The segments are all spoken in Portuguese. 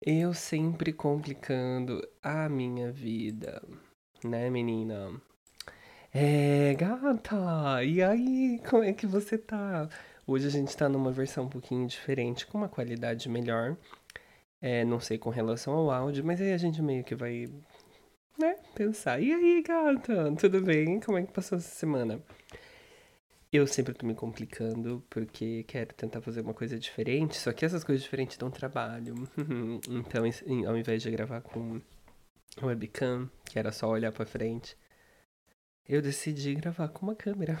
Eu sempre complicando a minha vida, né, menina? É, gata, e aí, como é que você tá? Hoje a gente tá numa versão um pouquinho diferente, com uma qualidade melhor. É, não sei com relação ao áudio, mas aí a gente meio que vai, né, pensar. E aí, gata, tudo bem? Como é que passou essa semana? Eu sempre tô me complicando porque quero tentar fazer uma coisa diferente, só que essas coisas diferentes dão trabalho. então, ao invés de gravar com webcam, que era só olhar para frente, eu decidi gravar com uma câmera.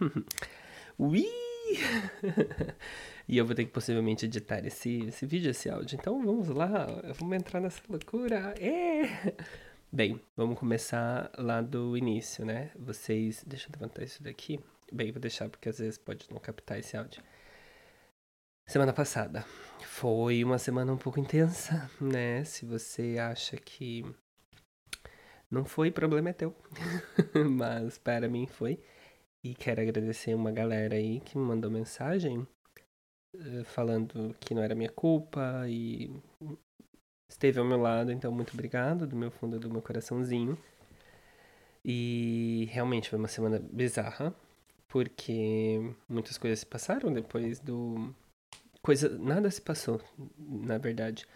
Ui! e eu vou ter que possivelmente editar esse, esse vídeo, esse áudio. Então vamos lá, vamos entrar nessa loucura. É! Bem, vamos começar lá do início, né? Vocês. Deixa eu levantar isso daqui. Bem, vou deixar porque às vezes pode não captar esse áudio. Semana passada foi uma semana um pouco intensa, né? Se você acha que não foi, problema é teu. Mas para mim foi. E quero agradecer uma galera aí que me mandou mensagem uh, falando que não era minha culpa e esteve ao meu lado, então muito obrigado do meu fundo do meu coraçãozinho. E realmente foi uma semana bizarra, porque muitas coisas se passaram depois do coisa nada se passou na verdade.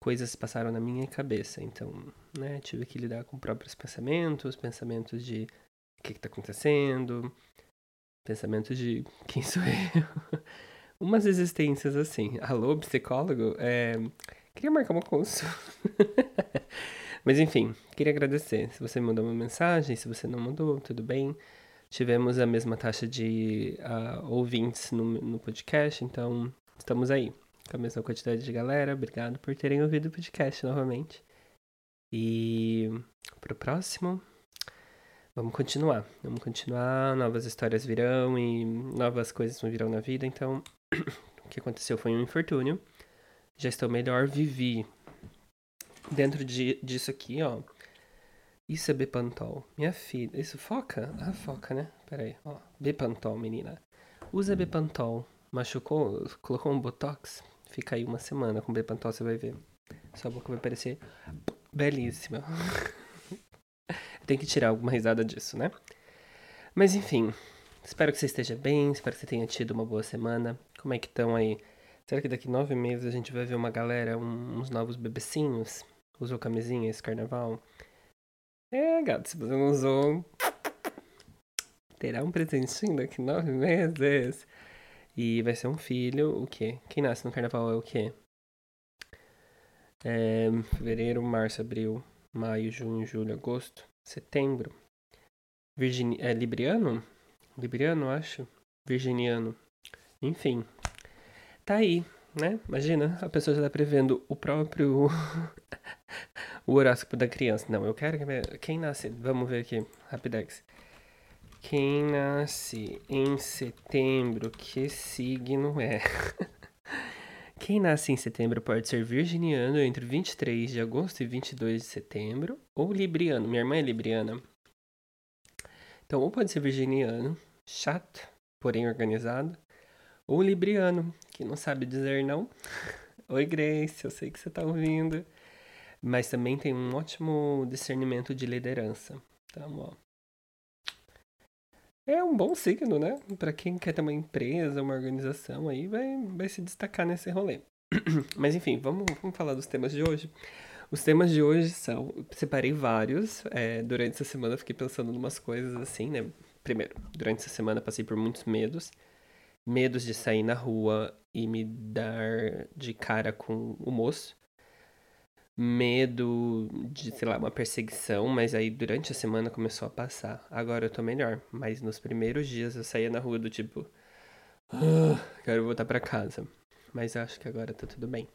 Coisas se passaram na minha cabeça então né tive que lidar com próprios pensamentos pensamentos de o que está acontecendo? pensamentos de quem sou eu? Umas existências assim. Alô psicólogo? É... queria marcar uma consulta. Mas enfim queria agradecer. Se você me mandou uma mensagem se você não mandou tudo bem tivemos a mesma taxa de uh, ouvintes no, no podcast, então estamos aí com a mesma quantidade de galera. Obrigado por terem ouvido o podcast novamente. E pro próximo, vamos continuar. Vamos continuar, novas histórias virão e novas coisas virão na vida. Então, o que aconteceu foi um infortúnio. Já estou melhor, vivi. Dentro de, disso aqui, ó, isso é Bepantol. Minha filha. Isso foca? Ah, foca, né? Pera aí. Ó. Bepantol, menina. Usa Bepantol. Machucou? Colocou um Botox? Fica aí uma semana com Bepantol, você vai ver. Sua boca vai parecer belíssima. Tem que tirar alguma risada disso, né? Mas enfim. Espero que você esteja bem. Espero que você tenha tido uma boa semana. Como é que estão aí? Será que daqui nove meses a gente vai ver uma galera, um, uns novos bebecinhos? Usou camisinha esse carnaval? É, gato, se você não usou, terá um presentinho daqui nove meses. E vai ser um filho, o quê? Quem nasce no carnaval é o quê? É, fevereiro, março, abril, maio, junho, julho, agosto, setembro. Virgini é Libriano? Libriano, acho. Virginiano. Enfim. Tá aí, né? Imagina, a pessoa já tá prevendo o próprio o horóscopo da criança. Não, eu quero que quem nasce, vamos ver aqui, rapidex. Quem nasce em setembro, que signo é? Quem nasce em setembro pode ser virginiano entre 23 de agosto e 22 de setembro, ou libriano. Minha irmã é libriana. Então, ou pode ser virginiano, chato, porém organizado, ou libriano, que não sabe dizer não. Oi, Grace, eu sei que você tá ouvindo. Mas também tem um ótimo discernimento de liderança. Então, ó. É um bom signo, né? Para quem quer ter uma empresa, uma organização aí, vai, vai se destacar nesse rolê. Mas enfim, vamos, vamos falar dos temas de hoje. Os temas de hoje são. Separei vários. É, durante essa semana fiquei pensando em umas coisas assim, né? Primeiro, durante essa semana passei por muitos medos. Medos de sair na rua e me dar de cara com o moço medo de, sei lá, uma perseguição, mas aí durante a semana começou a passar. Agora eu tô melhor, mas nos primeiros dias eu saía na rua do tipo, ah, quero voltar para casa. Mas acho que agora tá tudo bem.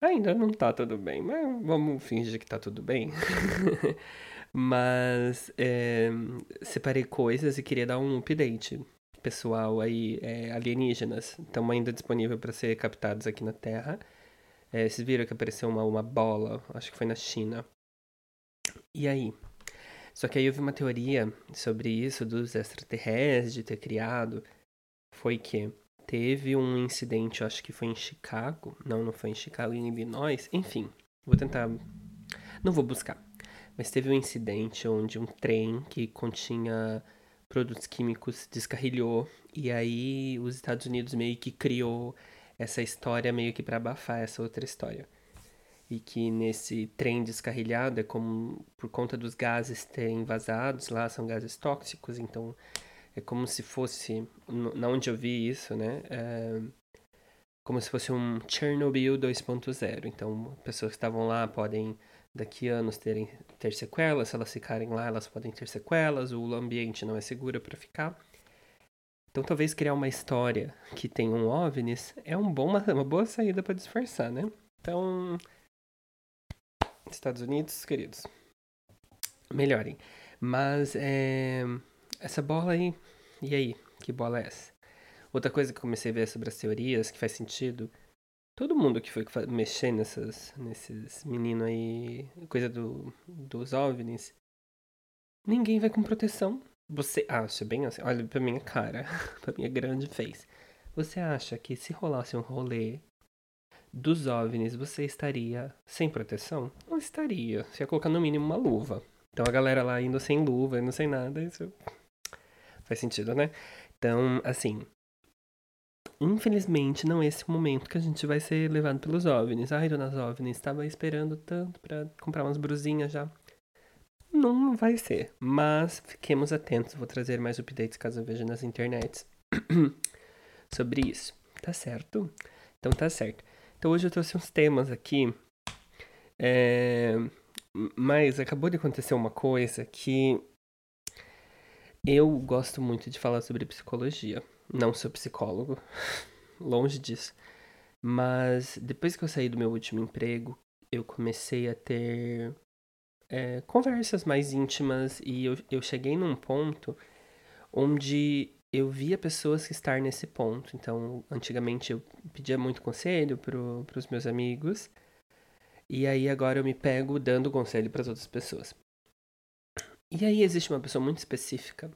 Ainda não tá tudo bem, mas vamos fingir que tá tudo bem. mas é, separei coisas e queria dar um update pessoal aí, é, alienígenas. Estão ainda disponível para ser captados aqui na Terra. É, vocês viram que apareceu uma, uma bola, acho que foi na China. E aí? Só que aí vi uma teoria sobre isso dos extraterrestres de ter criado. Foi que teve um incidente, acho que foi em Chicago. Não, não foi em Chicago, em Illinois. Enfim, vou tentar. Não vou buscar. Mas teve um incidente onde um trem que continha produtos químicos descarrilhou. E aí os Estados Unidos meio que criou essa história meio que para abafar essa outra história. E que nesse trem descarrilhado é como por conta dos gases terem vazados lá, são gases tóxicos, então é como se fosse, na onde eu vi isso, né? É, como se fosse um Chernobyl 2.0. Então, pessoas que estavam lá podem daqui a anos terem, ter sequelas, se elas ficarem lá, elas podem ter sequelas, o ambiente não é seguro para ficar. Então, talvez criar uma história que tem um OVNIs é um bom, uma, boa saída para disfarçar, né? Então, Estados Unidos, queridos, melhorem. Mas, é, essa bola aí, e aí? Que bola é essa? Outra coisa que comecei a ver sobre as teorias, que faz sentido, todo mundo que foi mexer nessas, nesses meninos aí, coisa do, dos OVNIs, ninguém vai com proteção. Você acha bem assim? Olha pra minha cara, pra minha grande face. Você acha que se rolasse um rolê dos OVNIs, você estaria sem proteção? Não estaria. Você ia colocar no mínimo uma luva. Então a galera lá indo sem luva, indo sem nada, isso faz sentido, né? Então, assim, infelizmente não é esse momento que a gente vai ser levado pelos OVNIs. Ai, dona OVNIs, estava esperando tanto para comprar umas brusinhas já. Não vai ser, mas fiquemos atentos. Vou trazer mais updates caso eu veja nas internets sobre isso. Tá certo? Então tá certo. Então hoje eu trouxe uns temas aqui. É... Mas acabou de acontecer uma coisa que eu gosto muito de falar sobre psicologia. Não sou psicólogo, longe disso. Mas depois que eu saí do meu último emprego, eu comecei a ter é, conversas mais íntimas e eu, eu cheguei num ponto onde eu via pessoas que estar nesse ponto. Então, antigamente eu pedia muito conselho para os meus amigos e aí agora eu me pego dando conselho para as outras pessoas. E aí existe uma pessoa muito específica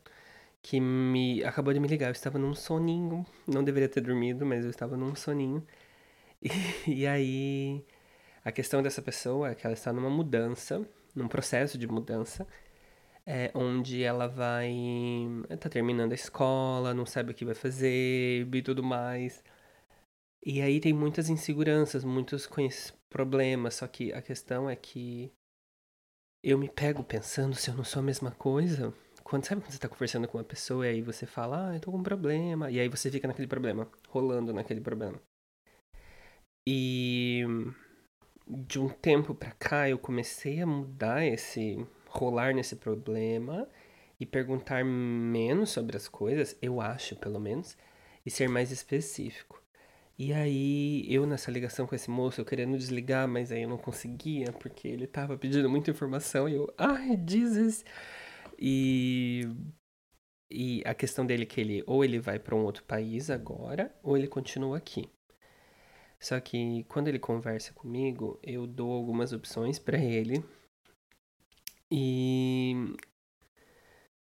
que me acabou de me ligar. Eu estava num soninho, não deveria ter dormido, mas eu estava num soninho. E, e aí a questão dessa pessoa é que ela está numa mudança num processo de mudança, é, onde ela vai. tá terminando a escola, não sabe o que vai fazer e tudo mais. E aí tem muitas inseguranças, muitos problemas, só que a questão é que eu me pego pensando se eu não sou a mesma coisa. Quando, sabe quando você tá conversando com uma pessoa e aí você fala, ah, eu tô com um problema, e aí você fica naquele problema, rolando naquele problema. E de um tempo para cá eu comecei a mudar esse rolar nesse problema e perguntar menos sobre as coisas, eu acho, pelo menos, e ser mais específico. E aí, eu nessa ligação com esse moço, eu querendo desligar, mas aí eu não conseguia, porque ele tava pedindo muita informação e eu, ai, Jesus! E e a questão dele é que ele ou ele vai para um outro país agora, ou ele continua aqui. Só que quando ele conversa comigo, eu dou algumas opções para ele. E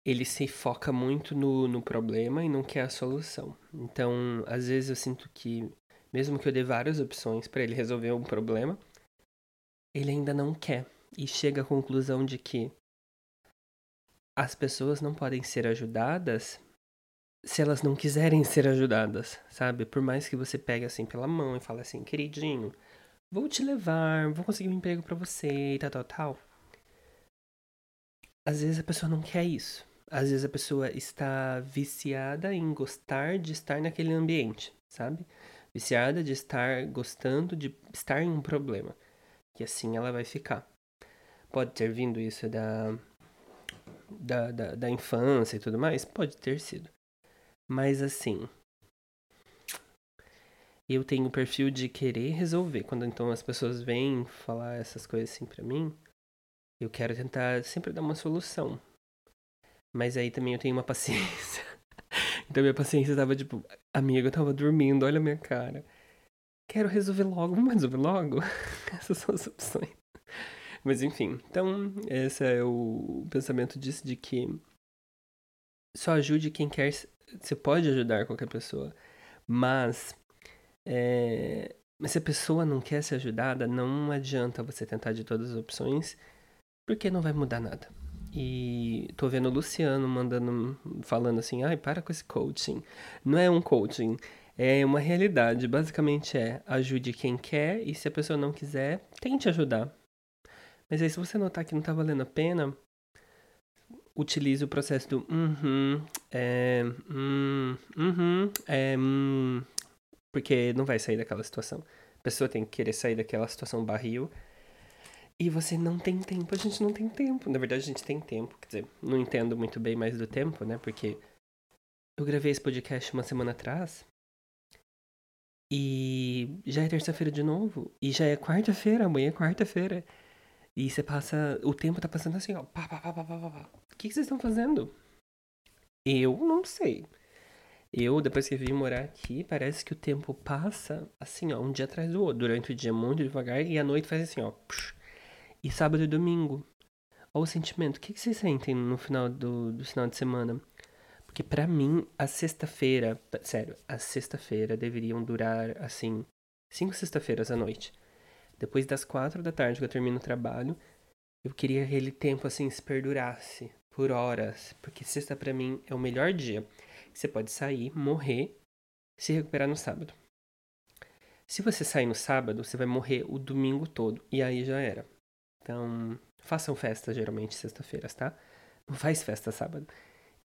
ele se foca muito no, no problema e não quer a solução. Então, às vezes eu sinto que, mesmo que eu dê várias opções para ele resolver um problema, ele ainda não quer. E chega à conclusão de que as pessoas não podem ser ajudadas se elas não quiserem ser ajudadas, sabe? Por mais que você pegue assim pela mão e fale assim, queridinho, vou te levar, vou conseguir um emprego para você e tal, tal, tal. Às vezes a pessoa não quer isso. Às vezes a pessoa está viciada em gostar de estar naquele ambiente, sabe? Viciada de estar gostando de estar em um problema. E assim ela vai ficar. Pode ter vindo isso da, da, da, da infância e tudo mais? Pode ter sido. Mas assim, eu tenho o perfil de querer resolver. Quando então as pessoas vêm falar essas coisas assim pra mim, eu quero tentar sempre dar uma solução. Mas aí também eu tenho uma paciência. então minha paciência tava tipo, amigo, eu tava dormindo, olha a minha cara. Quero resolver logo, vamos resolver logo? Essas são as opções. Mas enfim, então esse é o pensamento disso de que só ajude quem quer você pode ajudar qualquer pessoa, Mas, é, se a pessoa não quer ser ajudada, não adianta você tentar de todas as opções, porque não vai mudar nada. E tô vendo o Luciano mandando, falando assim, ai, para com esse coaching. Não é um coaching, é uma realidade. Basicamente é, ajude quem quer e se a pessoa não quiser, tente ajudar. Mas aí se você notar que não tá valendo a pena, utilize o processo do uhum, é, hum, uhum, é, hum, porque não vai sair daquela situação. A pessoa tem que querer sair daquela situação barril e você não tem tempo, a gente não tem tempo. Na verdade, a gente tem tempo, quer dizer, não entendo muito bem mais do tempo, né? Porque eu gravei esse podcast uma semana atrás. E já é terça-feira de novo. E já é quarta-feira, amanhã é quarta-feira. E você passa. O tempo tá passando assim, ó. Pá, pá, pá, pá, pá, pá. O que, que vocês estão fazendo? Eu não sei. Eu, depois que vim morar aqui, parece que o tempo passa assim, ó, um dia atrás do outro. Durante o dia muito devagar e a noite faz assim, ó. Psh, e sábado e domingo. Olha o sentimento. O que, vocês sentem no final do, do final de semana? Porque para mim, a sexta-feira, sério, a sexta-feira deveriam durar, assim, cinco sexta-feiras à noite. Depois das quatro da tarde que eu termino o trabalho, eu queria que aquele tempo, assim, se perdurasse por horas. Porque sexta para mim é o melhor dia. Você pode sair, morrer, se recuperar no sábado. Se você sair no sábado, você vai morrer o domingo todo. E aí já era. Então, façam festa geralmente sexta-feiras, tá? Não faz festa sábado.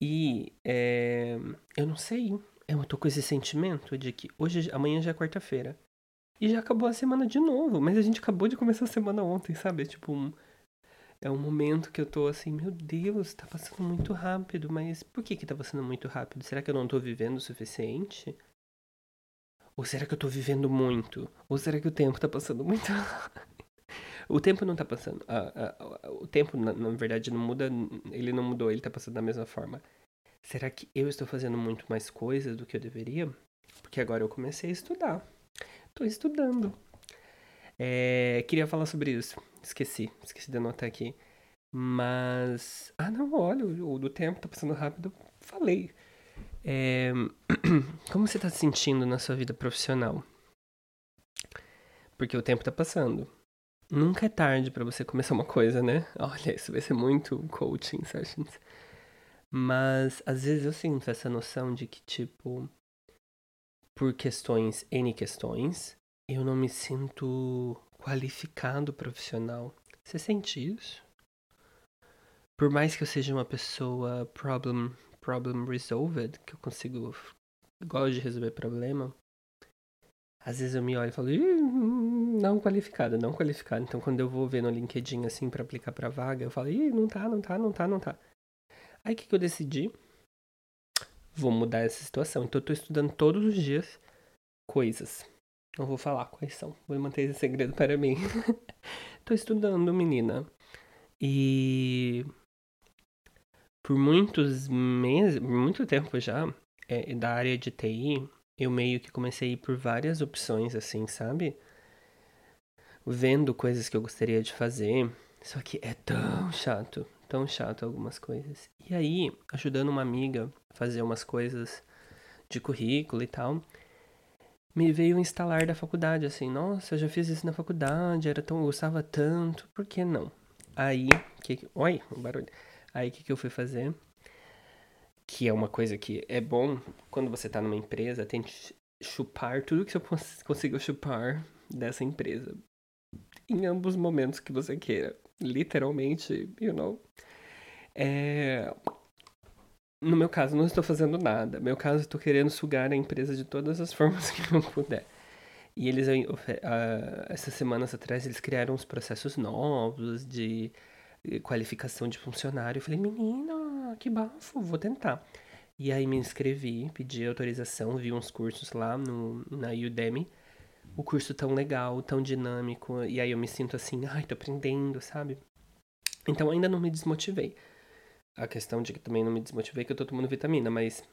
E é, eu não sei, eu tô com esse sentimento de que hoje, amanhã já é quarta-feira. E já acabou a semana de novo, mas a gente acabou de começar a semana ontem, sabe? É tipo um, é um momento que eu tô assim, meu Deus, tá passando muito rápido, mas por que que tá passando muito rápido? Será que eu não tô vivendo o suficiente? Ou será que eu tô vivendo muito? Ou será que o tempo tá passando muito? O tempo não tá passando. o tempo, na, na, verdade, não muda. Ele não mudou, ele tá passando da mesma forma. Será que eu estou fazendo muito mais coisas do que eu deveria? Porque agora eu comecei a estudar. Tô estudando. É, queria falar sobre isso. Esqueci. Esqueci de anotar aqui. Mas. Ah, não, olha, o do tempo tá passando rápido. Falei. É, como você tá se sentindo na sua vida profissional? Porque o tempo tá passando. Nunca é tarde para você começar uma coisa, né? Olha, isso vai ser muito coaching sessions. Mas às vezes eu sinto essa noção de que, tipo, por questões, N questões, eu não me sinto qualificado profissional. Você sente isso? Por mais que eu seja uma pessoa problem, problem resolved, que eu consigo, gosto de resolver problema, às vezes eu me olho e falo, não qualificado, não qualificado. Então quando eu vou ver no LinkedIn assim para aplicar para vaga, eu falo, ih, não tá, não tá, não tá, não tá. Aí o que, que eu decidi? Vou mudar essa situação. Então eu tô estudando todos os dias coisas. Não vou falar quais são. Vou manter esse segredo para mim. tô estudando, menina. E por muitos meses, muito tempo já, é, da área de TI, eu meio que comecei a ir por várias opções, assim, sabe? Vendo coisas que eu gostaria de fazer. Só que é tão chato, tão chato algumas coisas. E aí, ajudando uma amiga a fazer umas coisas de currículo e tal, me veio o instalar da faculdade, assim, nossa, eu já fiz isso na faculdade, era tão, eu gostava tanto, por que não? Aí, que, oi, um barulho. Aí, o que, que eu fui fazer? que é uma coisa que é bom quando você está numa empresa, tente chupar tudo que você consiga chupar dessa empresa. Em ambos os momentos que você queira. Literalmente, you know. É... No meu caso, não estou fazendo nada. No meu caso, estou querendo sugar a empresa de todas as formas que eu puder. E eles, uh, essas semanas atrás, eles criaram uns processos novos de qualificação de funcionário. Eu falei, menina, que bafo, vou tentar. E aí me inscrevi, pedi autorização, vi uns cursos lá no, na Udemy. O curso tão legal, tão dinâmico, e aí eu me sinto assim, ai, tô aprendendo, sabe? Então ainda não me desmotivei. A questão de que também não me desmotivei que eu tô tomando vitamina, mas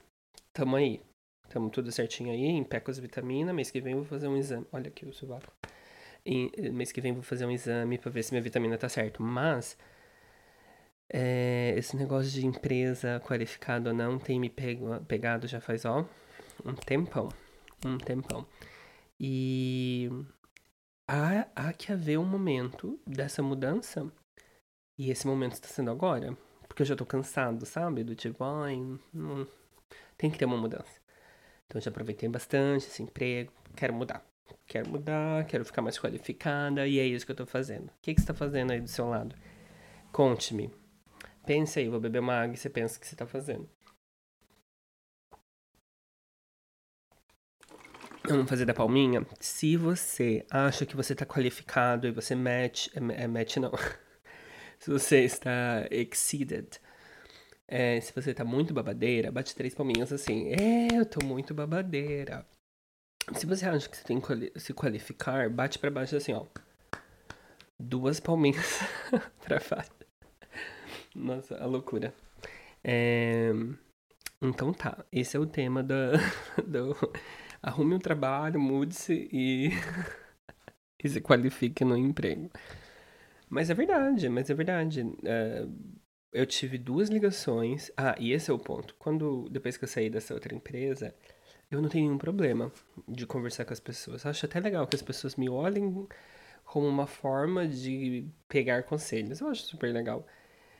tamo aí. Tamo tudo certinho aí, empeco as vitaminas, mês que vem eu vou fazer um exame. Olha aqui o sovaco. E mês que vem vou fazer um exame para ver se minha vitamina tá certo. Mas é, esse negócio de empresa qualificada ou não tem me pego, pegado já faz, ó, um tempão. um tempão. E há, há que haver um momento dessa mudança. E esse momento está sendo agora. Porque eu já tô cansado, sabe? Do tipo, ai, tem que ter uma mudança. Então já aproveitei bastante esse emprego, quero mudar. Quero mudar, quero ficar mais qualificada e é isso que eu tô fazendo. O que, que você tá fazendo aí do seu lado? Conte-me. Pense aí, vou beber uma água e você pensa o que você tá fazendo. Vamos fazer da palminha? Se você acha que você está qualificado e você match, é, é match não. se você está exceeded, é, se você está muito babadeira, bate três palminhas assim. É, eu tô muito babadeira. Se você acha que você tem que se qualificar, bate para baixo assim, ó. Duas palminhas pra baixo. Nossa, a loucura. É... Então tá, esse é o tema da, do arrume um trabalho, mude-se e, e se qualifique no emprego. Mas é verdade, mas é verdade. Uh, eu tive duas ligações. Ah, e esse é o ponto. Quando, depois que eu saí dessa outra empresa, eu não tenho nenhum problema de conversar com as pessoas. acho até legal que as pessoas me olhem como uma forma de pegar conselhos. Eu acho super legal.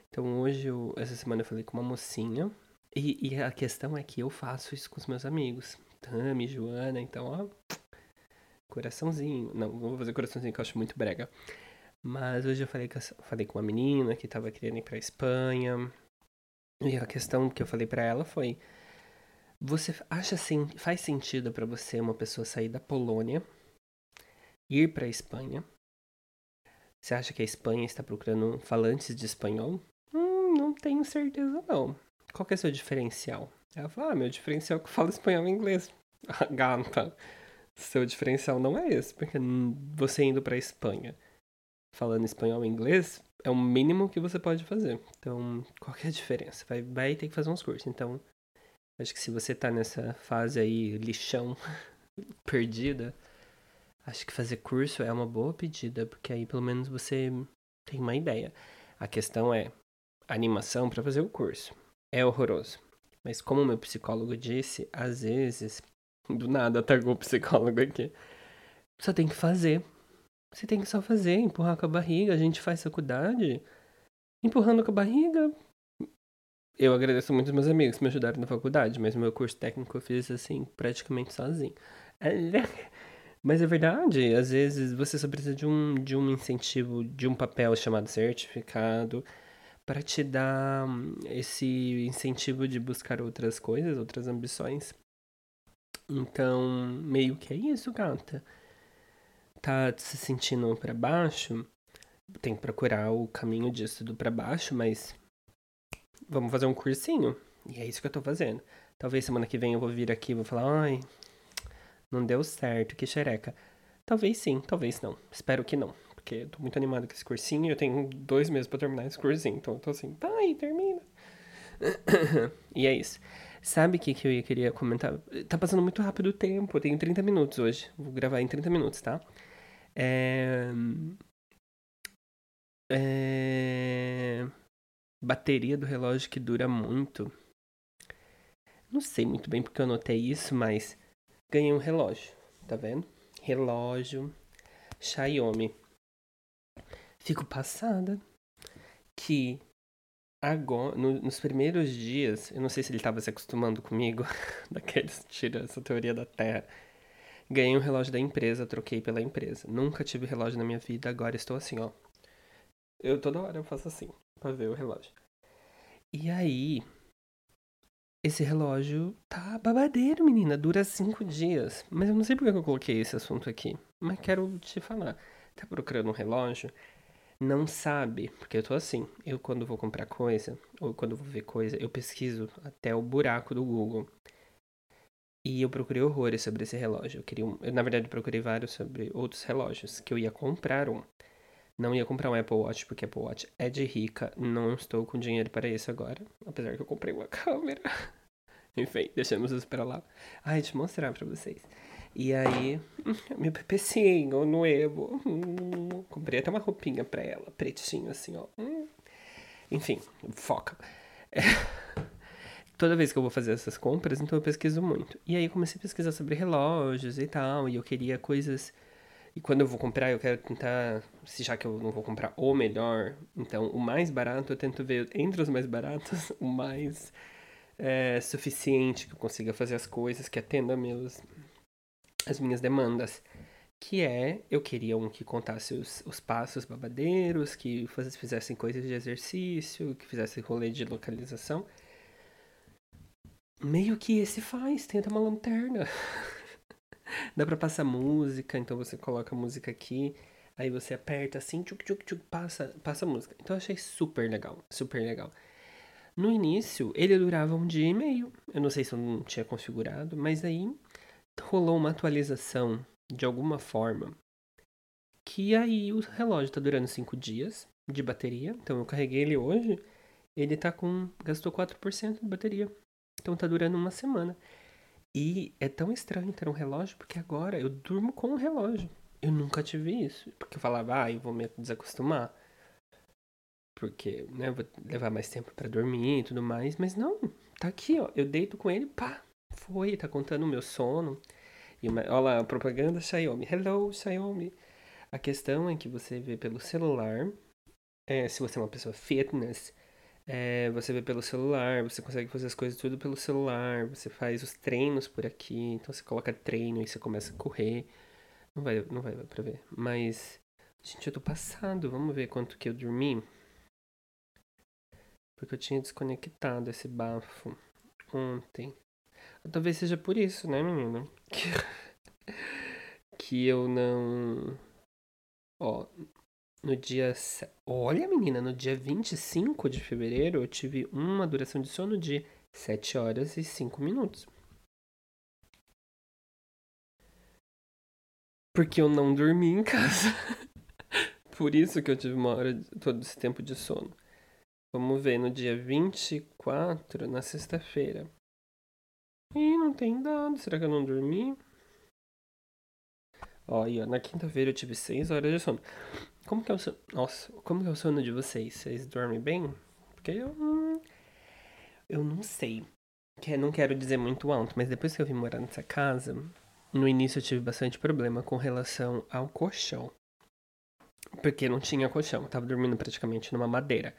Então hoje, eu, essa semana eu falei com uma mocinha. E, e a questão é que eu faço isso com os meus amigos. Tami, Joana, então, ó. Coraçãozinho. Não, não vou fazer coraçãozinho que eu acho muito brega. Mas hoje eu falei, com, falei com uma menina que tava querendo ir pra Espanha. E a questão que eu falei para ela foi: Você acha assim, faz sentido para você uma pessoa sair da Polônia, ir pra Espanha? Você acha que a Espanha está procurando falantes de espanhol? Hum, não tenho certeza não. Qual que é o seu diferencial? Ela falou, ah, meu diferencial é que eu falo espanhol e inglês. Gata, seu diferencial não é esse, porque você indo pra Espanha falando espanhol e inglês é o mínimo que você pode fazer. Então, qual é a diferença? Vai, vai ter que fazer uns cursos. Então, acho que se você tá nessa fase aí, lixão, perdida, acho que fazer curso é uma boa pedida, porque aí pelo menos você tem uma ideia. A questão é, animação para fazer o curso. É horroroso. Mas como o meu psicólogo disse, às vezes, do nada atacou o psicólogo aqui. Só tem que fazer. Você tem que só fazer, empurrar com a barriga. A gente faz faculdade empurrando com a barriga. Eu agradeço muito aos meus amigos que me ajudaram na faculdade, mas meu curso técnico eu fiz assim, praticamente sozinho. Mas é verdade, às vezes você só precisa de um, de um incentivo, de um papel chamado certificado para te dar hum, esse incentivo de buscar outras coisas, outras ambições. Então, meio que é isso, gata. Tá se sentindo para baixo? Tem que procurar o caminho disso tudo para baixo, mas vamos fazer um cursinho. E é isso que eu tô fazendo. Talvez semana que vem eu vou vir aqui e vou falar, ai, não deu certo, que xereca. Talvez sim, talvez não. Espero que não porque eu tô muito animado com esse cursinho eu tenho dois meses pra terminar esse cursinho. Então eu tô assim, vai, termina. e é isso. Sabe o que, que eu queria comentar? Tá passando muito rápido o tempo, eu tenho 30 minutos hoje. Vou gravar em 30 minutos, tá? É... É... Bateria do relógio que dura muito. Não sei muito bem porque eu anotei isso, mas ganhei um relógio, tá vendo? Relógio Xiaomi. Fico passada que agora, no, nos primeiros dias, eu não sei se ele estava se acostumando comigo, daqueles tira essa teoria da Terra. Ganhei um relógio da empresa, troquei pela empresa. Nunca tive relógio na minha vida, agora estou assim, ó. Eu toda hora eu faço assim, pra ver o relógio. E aí, esse relógio tá babadeiro, menina. Dura cinco dias. Mas eu não sei por que eu coloquei esse assunto aqui. Mas quero te falar. Tá procurando um relógio? Não sabe, porque eu tô assim, eu quando vou comprar coisa, ou quando vou ver coisa, eu pesquiso até o buraco do Google. E eu procurei horrores sobre esse relógio. Eu queria um, eu, na verdade, procurei vários sobre outros relógios, que eu ia comprar um. Não ia comprar um Apple Watch, porque Apple Watch é de rica, não estou com dinheiro para isso agora, apesar que eu comprei uma câmera. Enfim, deixamos isso para lá. Ai, deixa eu mostrar para vocês. E aí, meu pepecinho, novo. Hum, comprei até uma roupinha pra ela, pretinho assim, ó. Hum. Enfim, foca. É. toda vez que eu vou fazer essas compras, então eu pesquiso muito. E aí comecei a pesquisar sobre relógios e tal, e eu queria coisas. E quando eu vou comprar, eu quero tentar, se já que eu não vou comprar o melhor, então o mais barato, eu tento ver entre os mais baratos o mais é, suficiente que eu consiga fazer as coisas, que atenda meus, as minhas demandas. Que é, eu queria um que contasse os, os passos babadeiros, que fizessem coisas de exercício, que fizesse rolê de localização meio que esse faz, tenta uma lanterna. Dá pra passar música, então você coloca a música aqui, aí você aperta assim, tchuk, tchuk, tchuk, passa, passa a música. Então eu achei super legal, super legal. No início, ele durava um dia e meio. Eu não sei se eu não tinha configurado, mas aí rolou uma atualização de alguma forma. Que aí o relógio tá durando 5 dias de bateria. Então eu carreguei ele hoje. Ele tá com. gastou 4% de bateria. Então tá durando uma semana. E é tão estranho ter um relógio, porque agora eu durmo com um relógio. Eu nunca tive isso. Porque eu falava, ah, eu vou me desacostumar. Porque, né, vou levar mais tempo para dormir e tudo mais. Mas não, tá aqui, ó. Eu deito com ele, pá, foi, tá contando o meu sono. E uma, olha lá, propaganda Xiaomi. Hello, Xiaomi. A questão é que você vê pelo celular. É, se você é uma pessoa fitness, é, você vê pelo celular, você consegue fazer as coisas tudo pelo celular, você faz os treinos por aqui, então você coloca treino e você começa a correr. Não vai, não vai pra ver. Mas, gente, eu tô passado, vamos ver quanto que eu dormi. Porque eu tinha desconectado esse bafo ontem. Talvez seja por isso, né, menina? Que, que eu não. Ó, no dia. Olha, menina, no dia 25 de fevereiro eu tive uma duração de sono de 7 horas e 5 minutos. Porque eu não dormi em casa. Por isso que eu tive uma hora, todo esse tempo de sono. Vamos ver, no dia 24, na sexta-feira. Ih, não tem dado. Será que eu não dormi? Olha, na quinta-feira eu tive 6 horas de sono. Como que é o sono? Nossa, como que é o sono de vocês? Vocês dormem bem? Porque eu. Eu não sei. Que não quero dizer muito alto, mas depois que eu vim morar nessa casa, no início eu tive bastante problema com relação ao colchão. Porque não tinha colchão, eu tava dormindo praticamente numa madeira.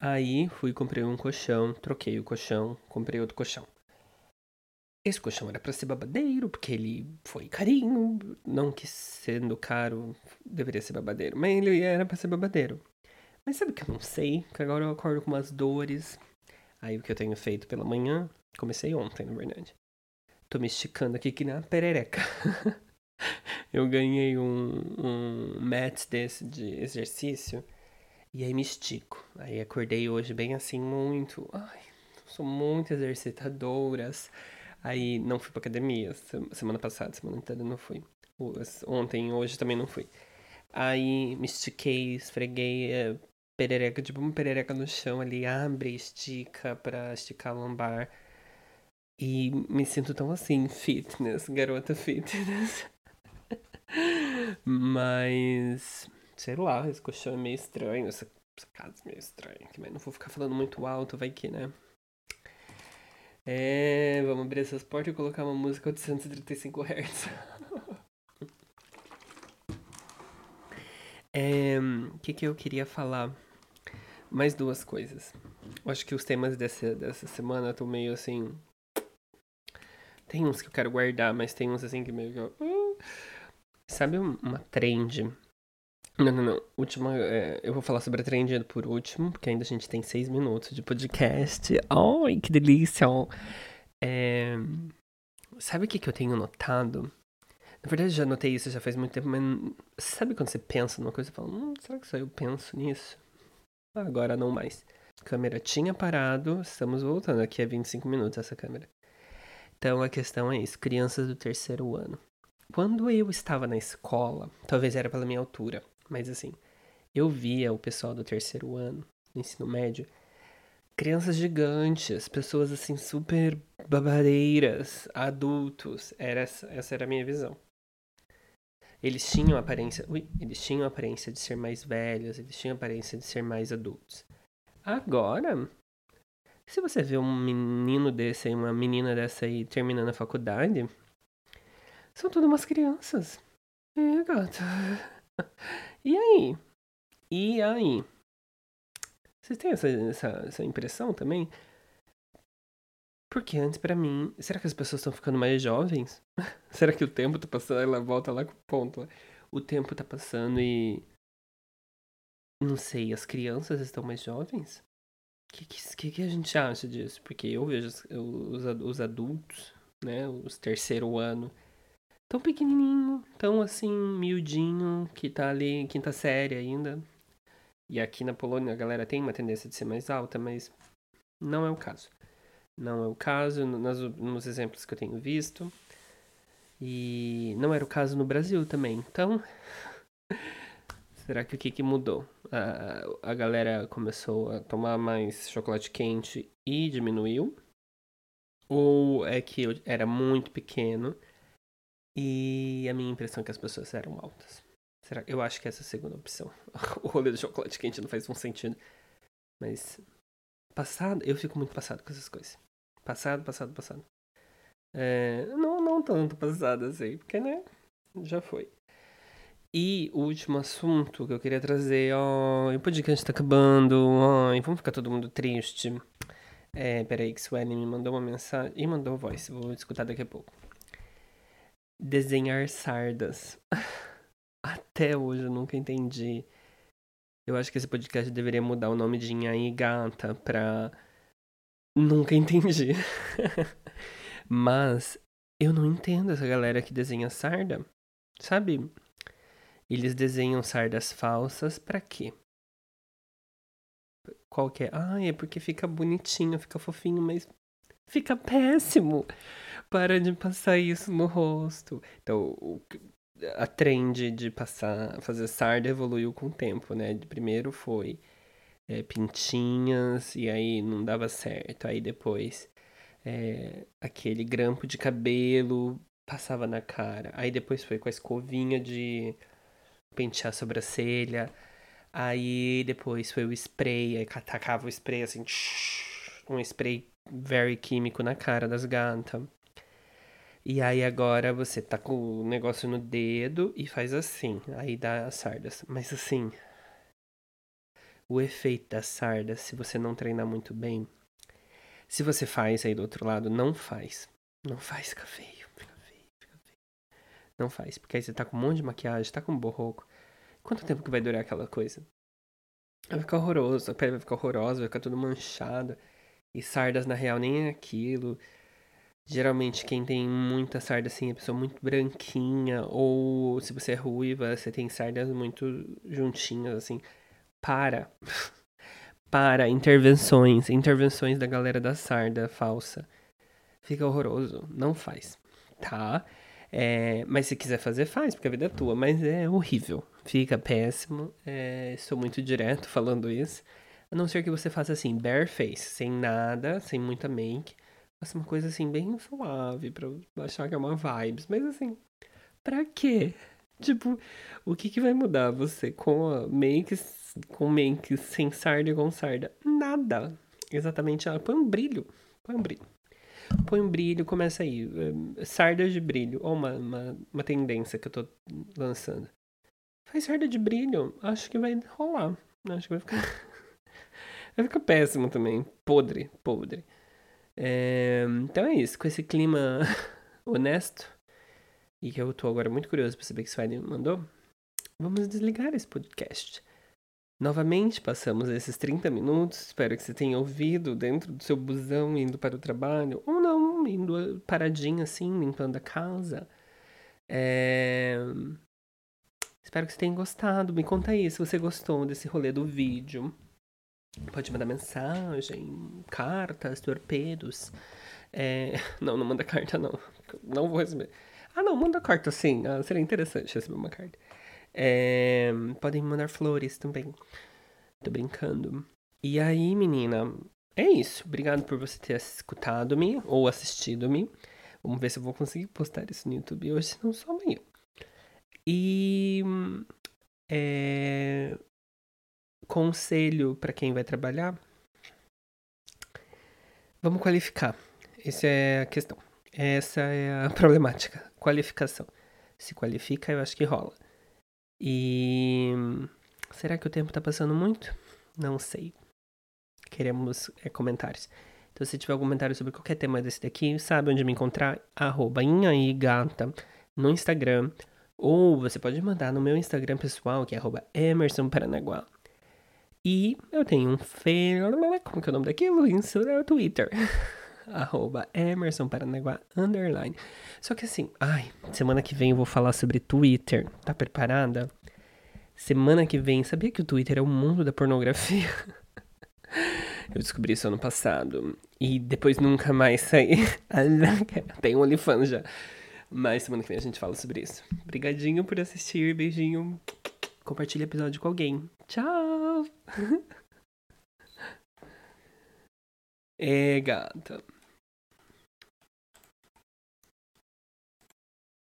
Aí fui, comprei um colchão, troquei o colchão, comprei outro colchão. Esse colchão era para ser babadeiro, porque ele foi carinho. Não que sendo caro deveria ser babadeiro, mas ele era para ser babadeiro. Mas sabe o que eu não sei? Que agora eu acordo com umas dores. Aí o que eu tenho feito pela manhã, comecei ontem, na verdade. Tô me esticando aqui que na perereca. eu ganhei um, um mat desse de exercício e aí me estico. Aí acordei hoje bem assim, muito. Ai, sou muito exercitadoras. Aí não fui pra academia semana passada, semana inteira não fui. Ontem, hoje também não fui. Aí me estiquei, esfreguei é, perereca, tipo uma perereca no chão ali, abre, estica pra esticar a lombar. E me sinto tão assim, fitness, garota fitness. Mas, sei lá, esse colchão é meio estranho, essa, casa é meio estranha. Mas não vou ficar falando muito alto, vai que, né? É, vamos abrir essas portas e colocar uma música de 135 Hz. é, o que, que eu queria falar? Mais duas coisas. Eu acho que os temas dessa, dessa semana estão meio assim. Tem uns que eu quero guardar, mas tem uns assim que meio que. Uh, sabe uma trend não, não, não. Última. É, eu vou falar sobre a trend por último, porque ainda a gente tem seis minutos de podcast. Ai, que delícia! É, sabe o que, que eu tenho notado? Na verdade, já notei isso já faz muito tempo, mas sabe quando você pensa numa coisa e fala, hum, será que só eu penso nisso? Agora não mais. A câmera tinha parado, estamos voltando. Aqui é 25 minutos essa câmera. Então a questão é isso: crianças do terceiro ano. Quando eu estava na escola, talvez era pela minha altura, mas assim, eu via o pessoal do terceiro ano, no ensino médio, crianças gigantes, pessoas assim super babadeiras, adultos. Era essa, essa era a minha visão. Eles tinham aparência, ui, eles tinham aparência de ser mais velhos, eles tinham aparência de ser mais adultos. Agora, Se você vê um menino desse aí, uma menina dessa aí terminando a faculdade, são tudo umas crianças. É, gata. E aí? E aí? Vocês têm essa, essa, essa impressão também? Porque antes, para mim, será que as pessoas estão ficando mais jovens? será que o tempo tá passando? Ela volta lá com o ponto. Né? O tempo tá passando e. Não sei, as crianças estão mais jovens? O que, que, que, a gente acha disso? Porque eu vejo os, os adultos, né? Os terceiro ano, tão pequenininho, tão assim, miudinho, que tá ali em quinta série ainda. E aqui na Polônia a galera tem uma tendência de ser mais alta, mas não é o caso. Não é o caso nos, exemplos que eu tenho visto. E não era o caso no Brasil também. Então, será que o que, que mudou? A, a galera começou a tomar mais chocolate quente e diminuiu? Ou é que eu era muito pequeno e a minha impressão é que as pessoas eram altas? Será? Eu acho que essa é a segunda opção. o rolê do chocolate quente não faz um sentido. Mas. Passado, eu fico muito passado com essas coisas. Passado, passado, passado. É, não, não tanto passado assim, porque, né? Já foi. E o último assunto que eu queria trazer, ó, o podcast tá acabando, ó, vamos ficar todo mundo triste. É, peraí que Sueli me mandou uma mensagem e mandou voz, vou escutar daqui a pouco. Desenhar sardas. Até hoje eu nunca entendi. Eu acho que esse podcast deveria mudar o nome de Inhaí Gata pra. Nunca entendi. Mas eu não entendo essa galera que desenha sarda. Sabe? Eles desenham sardas falsas pra quê? Qual que é? Ah, é porque fica bonitinho, fica fofinho, mas fica péssimo. Para de passar isso no rosto. Então, a trend de passar, fazer sarda evoluiu com o tempo, né? Primeiro foi é, pintinhas, e aí não dava certo. Aí depois é, aquele grampo de cabelo passava na cara. Aí depois foi com a escovinha de pentear a sobrancelha. Aí depois foi o spray, aí tacava o spray assim, um spray very químico na cara das gatas. E aí agora você tá com o negócio no dedo e faz assim. Aí dá as sardas. Mas assim. O efeito das sardas, se você não treinar muito bem. Se você faz aí do outro lado, não faz. Não faz, fica feio. Fica feio, fica feio. Não faz. Porque aí você tá com um monte de maquiagem, tá com um borroco. Quanto tempo que vai durar aquela coisa? Vai ficar horroroso, a pele vai ficar horrorosa, vai ficar tudo manchado. E sardas, na real, nem é aquilo. Geralmente quem tem muita sarda assim é pessoa muito branquinha, ou se você é ruiva, você tem sardas muito juntinhas assim. Para. Para intervenções, intervenções da galera da sarda falsa. Fica horroroso, não faz, tá? É, mas se quiser fazer, faz, porque a vida é tua, mas é horrível, fica péssimo. É, sou muito direto falando isso. A não ser que você faça assim, bare face, sem nada, sem muita make Faça uma coisa assim, bem suave, pra achar que é uma vibes. Mas assim, pra quê? Tipo, o que, que vai mudar você com a make, com make sem sarda e com sarda? Nada. Exatamente, ela põe um brilho. Põe um brilho. Põe um brilho, começa aí. Eh, sardas de brilho. Ou uma, uma, uma tendência que eu tô lançando. Faz sarda de brilho. Acho que vai rolar. Acho que vai ficar. vai ficar péssimo também. Podre, podre. É, então é isso, com esse clima honesto, e que eu tô agora muito curioso para saber que o Sweden mandou, vamos desligar esse podcast. Novamente, passamos esses 30 minutos. Espero que você tenha ouvido dentro do seu busão indo para o trabalho, ou não, indo paradinho assim, limpando a casa. É... Espero que você tenha gostado. Me conta aí se você gostou desse rolê do vídeo. Pode mandar mensagem, cartas, torpedos. É... Não, não manda carta, não. Não vou receber. Ah, não, manda carta sim. Ah, seria interessante receber uma carta. É... Podem mandar flores também. Tô brincando. E aí, menina, é isso. Obrigado por você ter escutado-me ou assistido-me. Vamos ver se eu vou conseguir postar isso no YouTube hoje, não só amanhã. E. É, conselho para quem vai trabalhar vamos qualificar. Essa é a questão. Essa é a problemática. Qualificação. Se qualifica, eu acho que rola. E. Será que o tempo tá passando muito? Não sei. Queremos é, comentários. Então, se tiver algum comentário sobre qualquer tema desse daqui, sabe onde me encontrar? Arroba Gata no Instagram. Ou você pode mandar no meu Instagram pessoal, que é arroba. E eu tenho um fe... Como que é o nome daquilo? O Twitter. arroba Emerson Paranaguá, underline. Só que assim, ai, semana que vem eu vou falar sobre Twitter. Tá preparada? Semana que vem, sabia que o Twitter é o mundo da pornografia? Eu descobri isso ano passado. E depois nunca mais saí. Tem um OnlyFans já. Mas semana que vem a gente fala sobre isso. Obrigadinho por assistir. Beijinho. Compartilhe o episódio com alguém. Tchau! é, gata.